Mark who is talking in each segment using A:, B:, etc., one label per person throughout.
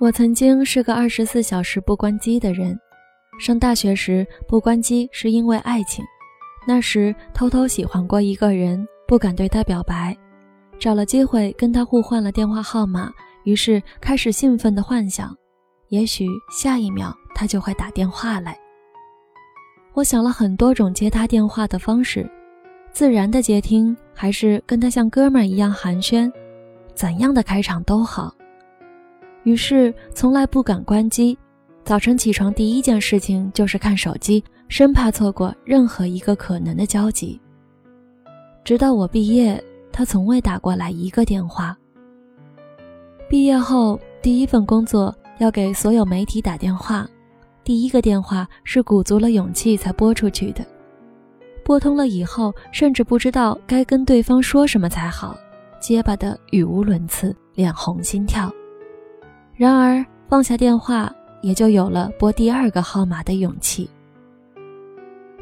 A: 我曾经是个二十四小时不关机的人。上大学时不关机是因为爱情，那时偷偷喜欢过一个人，不敢对他表白，找了机会跟他互换了电话号码，于是开始兴奋的幻想，也许下一秒他就会打电话来。我想了很多种接他电话的方式，自然的接听，还是跟他像哥们儿一样寒暄，怎样的开场都好。于是从来不敢关机，早晨起床第一件事情就是看手机，生怕错过任何一个可能的交集。直到我毕业，他从未打过来一个电话。毕业后第一份工作要给所有媒体打电话，第一个电话是鼓足了勇气才拨出去的，拨通了以后，甚至不知道该跟对方说什么才好，结巴的语无伦次，脸红心跳。然而放下电话，也就有了拨第二个号码的勇气。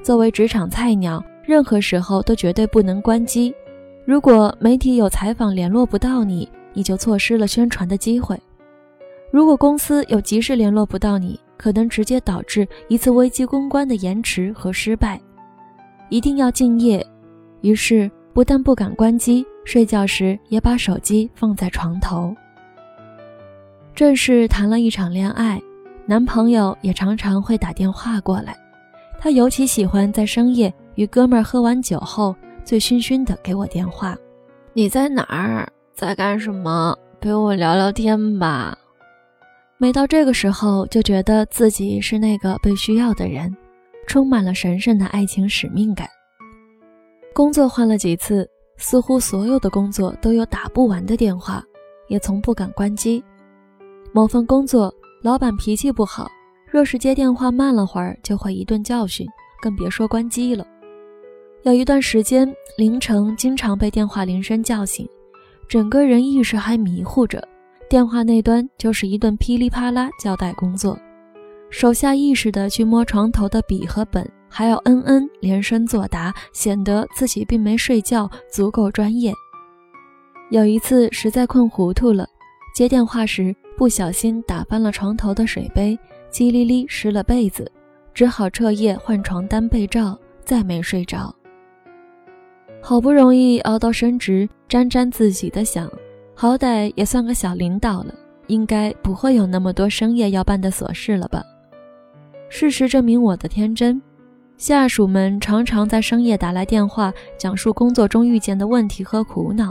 A: 作为职场菜鸟，任何时候都绝对不能关机。如果媒体有采访联络不到你，你就错失了宣传的机会；如果公司有急事联络不到你，可能直接导致一次危机公关的延迟和失败。一定要敬业。于是不但不敢关机，睡觉时也把手机放在床头。正式谈了一场恋爱，男朋友也常常会打电话过来。他尤其喜欢在深夜与哥们儿喝完酒后，醉醺醺的给我电话：“
B: 你在哪儿？在干什么？陪我聊聊天吧。”
A: 每到这个时候，就觉得自己是那个被需要的人，充满了神圣的爱情使命感。工作换了几次，似乎所有的工作都有打不完的电话，也从不敢关机。某份工作，老板脾气不好，若是接电话慢了会儿，就会一顿教训，更别说关机了。有一段时间，凌晨经常被电话铃声叫醒，整个人意识还迷糊着，电话那端就是一顿噼里啪啦交代工作，手下意识的去摸床头的笔和本，还要嗯嗯连声作答，显得自己并没睡觉，足够专业。有一次实在困糊涂了，接电话时。不小心打翻了床头的水杯，叽哩哩湿了被子，只好彻夜换床单被罩，再没睡着。好不容易熬到升职，沾沾自喜的想，好歹也算个小领导了，应该不会有那么多深夜要办的琐事了吧？事实证明我的天真，下属们常常在深夜打来电话，讲述工作中遇见的问题和苦恼。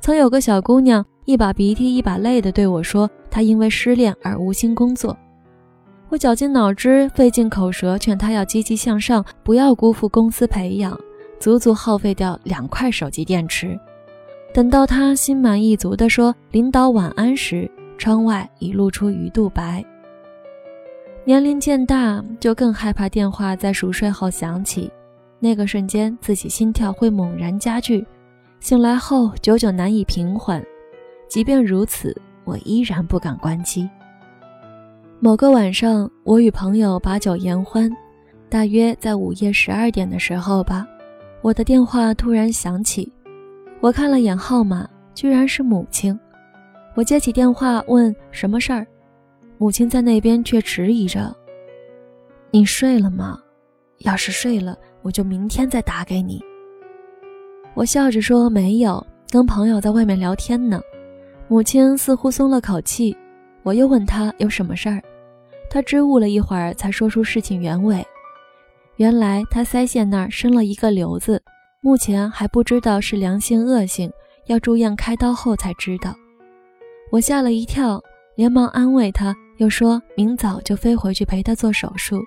A: 曾有个小姑娘。一把鼻涕一把泪的对我说：“他因为失恋而无心工作。”我绞尽脑汁，费尽口舌劝他要积极向上，不要辜负公司培养，足足耗费掉两块手机电池。等到他心满意足地说“领导晚安”时，窗外已露出鱼肚白。年龄渐大，就更害怕电话在熟睡后响起，那个瞬间自己心跳会猛然加剧，醒来后久久难以平缓。即便如此，我依然不敢关机。某个晚上，我与朋友把酒言欢，大约在午夜十二点的时候吧，我的电话突然响起。我看了眼号码，居然是母亲。我接起电话问什么事儿，母亲在那边却迟疑着：“你睡了吗？要是睡了，我就明天再打给你。”我笑着说：“没有，跟朋友在外面聊天呢。”母亲似乎松了口气，我又问她有什么事儿，她支吾了一会儿，才说出事情原委。原来她腮腺那儿生了一个瘤子，目前还不知道是良性恶性，要住院开刀后才知道。我吓了一跳，连忙安慰她，又说明早就飞回去陪她做手术。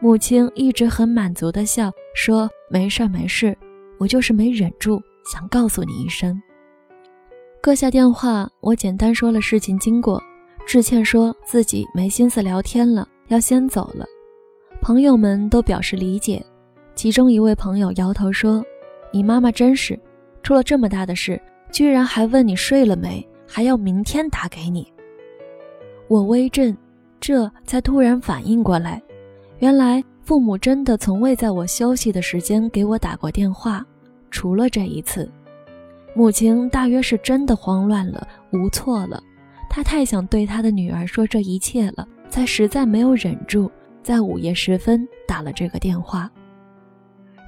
A: 母亲一直很满足的笑，说没事没事，我就是没忍住想告诉你一声。搁下电话，我简单说了事情经过，致歉说自己没心思聊天了，要先走了。朋友们都表示理解，其中一位朋友摇头说：“你妈妈真是，出了这么大的事，居然还问你睡了没，还要明天打给你。”我微震，这才突然反应过来，原来父母真的从未在我休息的时间给我打过电话，除了这一次。母亲大约是真的慌乱了，无措了，她太想对她的女儿说这一切了，才实在没有忍住，在午夜时分打了这个电话。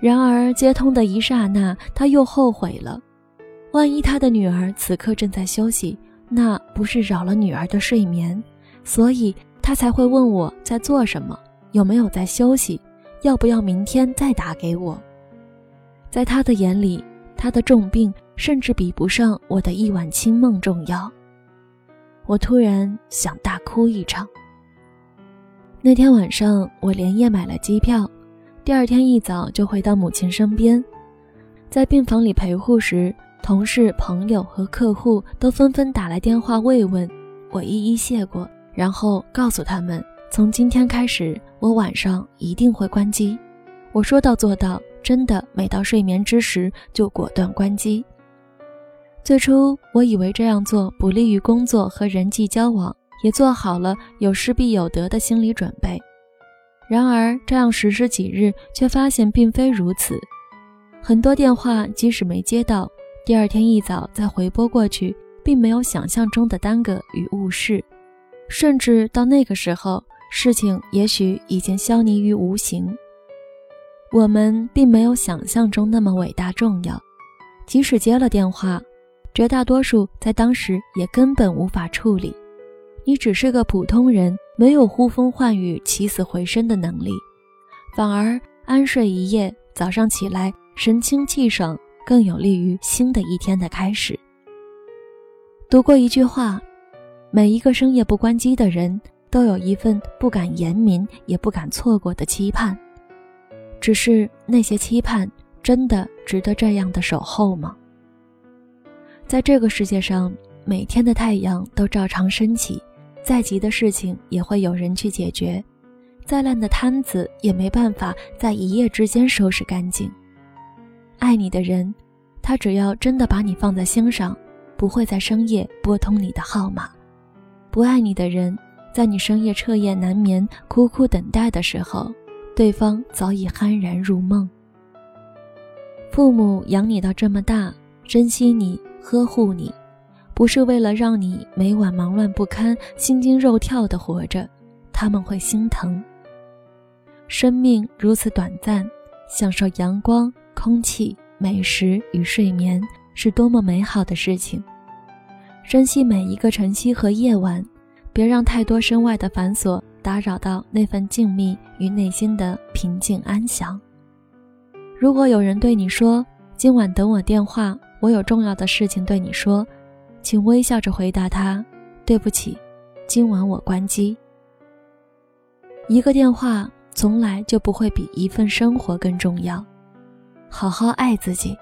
A: 然而接通的一刹那，他又后悔了。万一他的女儿此刻正在休息，那不是扰了女儿的睡眠？所以他才会问我在做什么，有没有在休息，要不要明天再打给我。在他的眼里，他的重病甚至比不上我的一晚清梦重要。我突然想大哭一场。那天晚上，我连夜买了机票。第二天一早就回到母亲身边，在病房里陪护时，同事、朋友和客户都纷纷打来电话慰问，我一一谢过，然后告诉他们，从今天开始，我晚上一定会关机。我说到做到，真的每到睡眠之时就果断关机。最初我以为这样做不利于工作和人际交往，也做好了有失必有得的心理准备。然而，这样实施几日，却发现并非如此。很多电话即使没接到，第二天一早再回拨过去，并没有想象中的耽搁与误事，甚至到那个时候，事情也许已经消弭于无形。我们并没有想象中那么伟大重要，即使接了电话，绝大多数在当时也根本无法处理。你只是个普通人。没有呼风唤雨、起死回生的能力，反而安睡一夜，早上起来神清气爽，更有利于新的一天的开始。读过一句话：每一个深夜不关机的人，都有一份不敢言明、也不敢错过的期盼。只是那些期盼，真的值得这样的守候吗？在这个世界上，每天的太阳都照常升起。再急的事情也会有人去解决，再烂的摊子也没办法在一夜之间收拾干净。爱你的人，他只要真的把你放在心上，不会在深夜拨通你的号码；不爱你的人，在你深夜彻夜难眠、苦苦等待的时候，对方早已酣然入梦。父母养你到这么大，珍惜你，呵护你。不是为了让你每晚忙乱不堪、心惊肉跳的活着，他们会心疼。生命如此短暂，享受阳光、空气、美食与睡眠是多么美好的事情。珍惜每一个晨曦和夜晚，别让太多身外的繁琐打扰到那份静谧与内心的平静安详。如果有人对你说：“今晚等我电话，我有重要的事情对你说。”请微笑着回答他：“对不起，今晚我关机。”一个电话从来就不会比一份生活更重要。好好爱自己，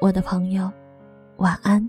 A: 我的朋友，晚安。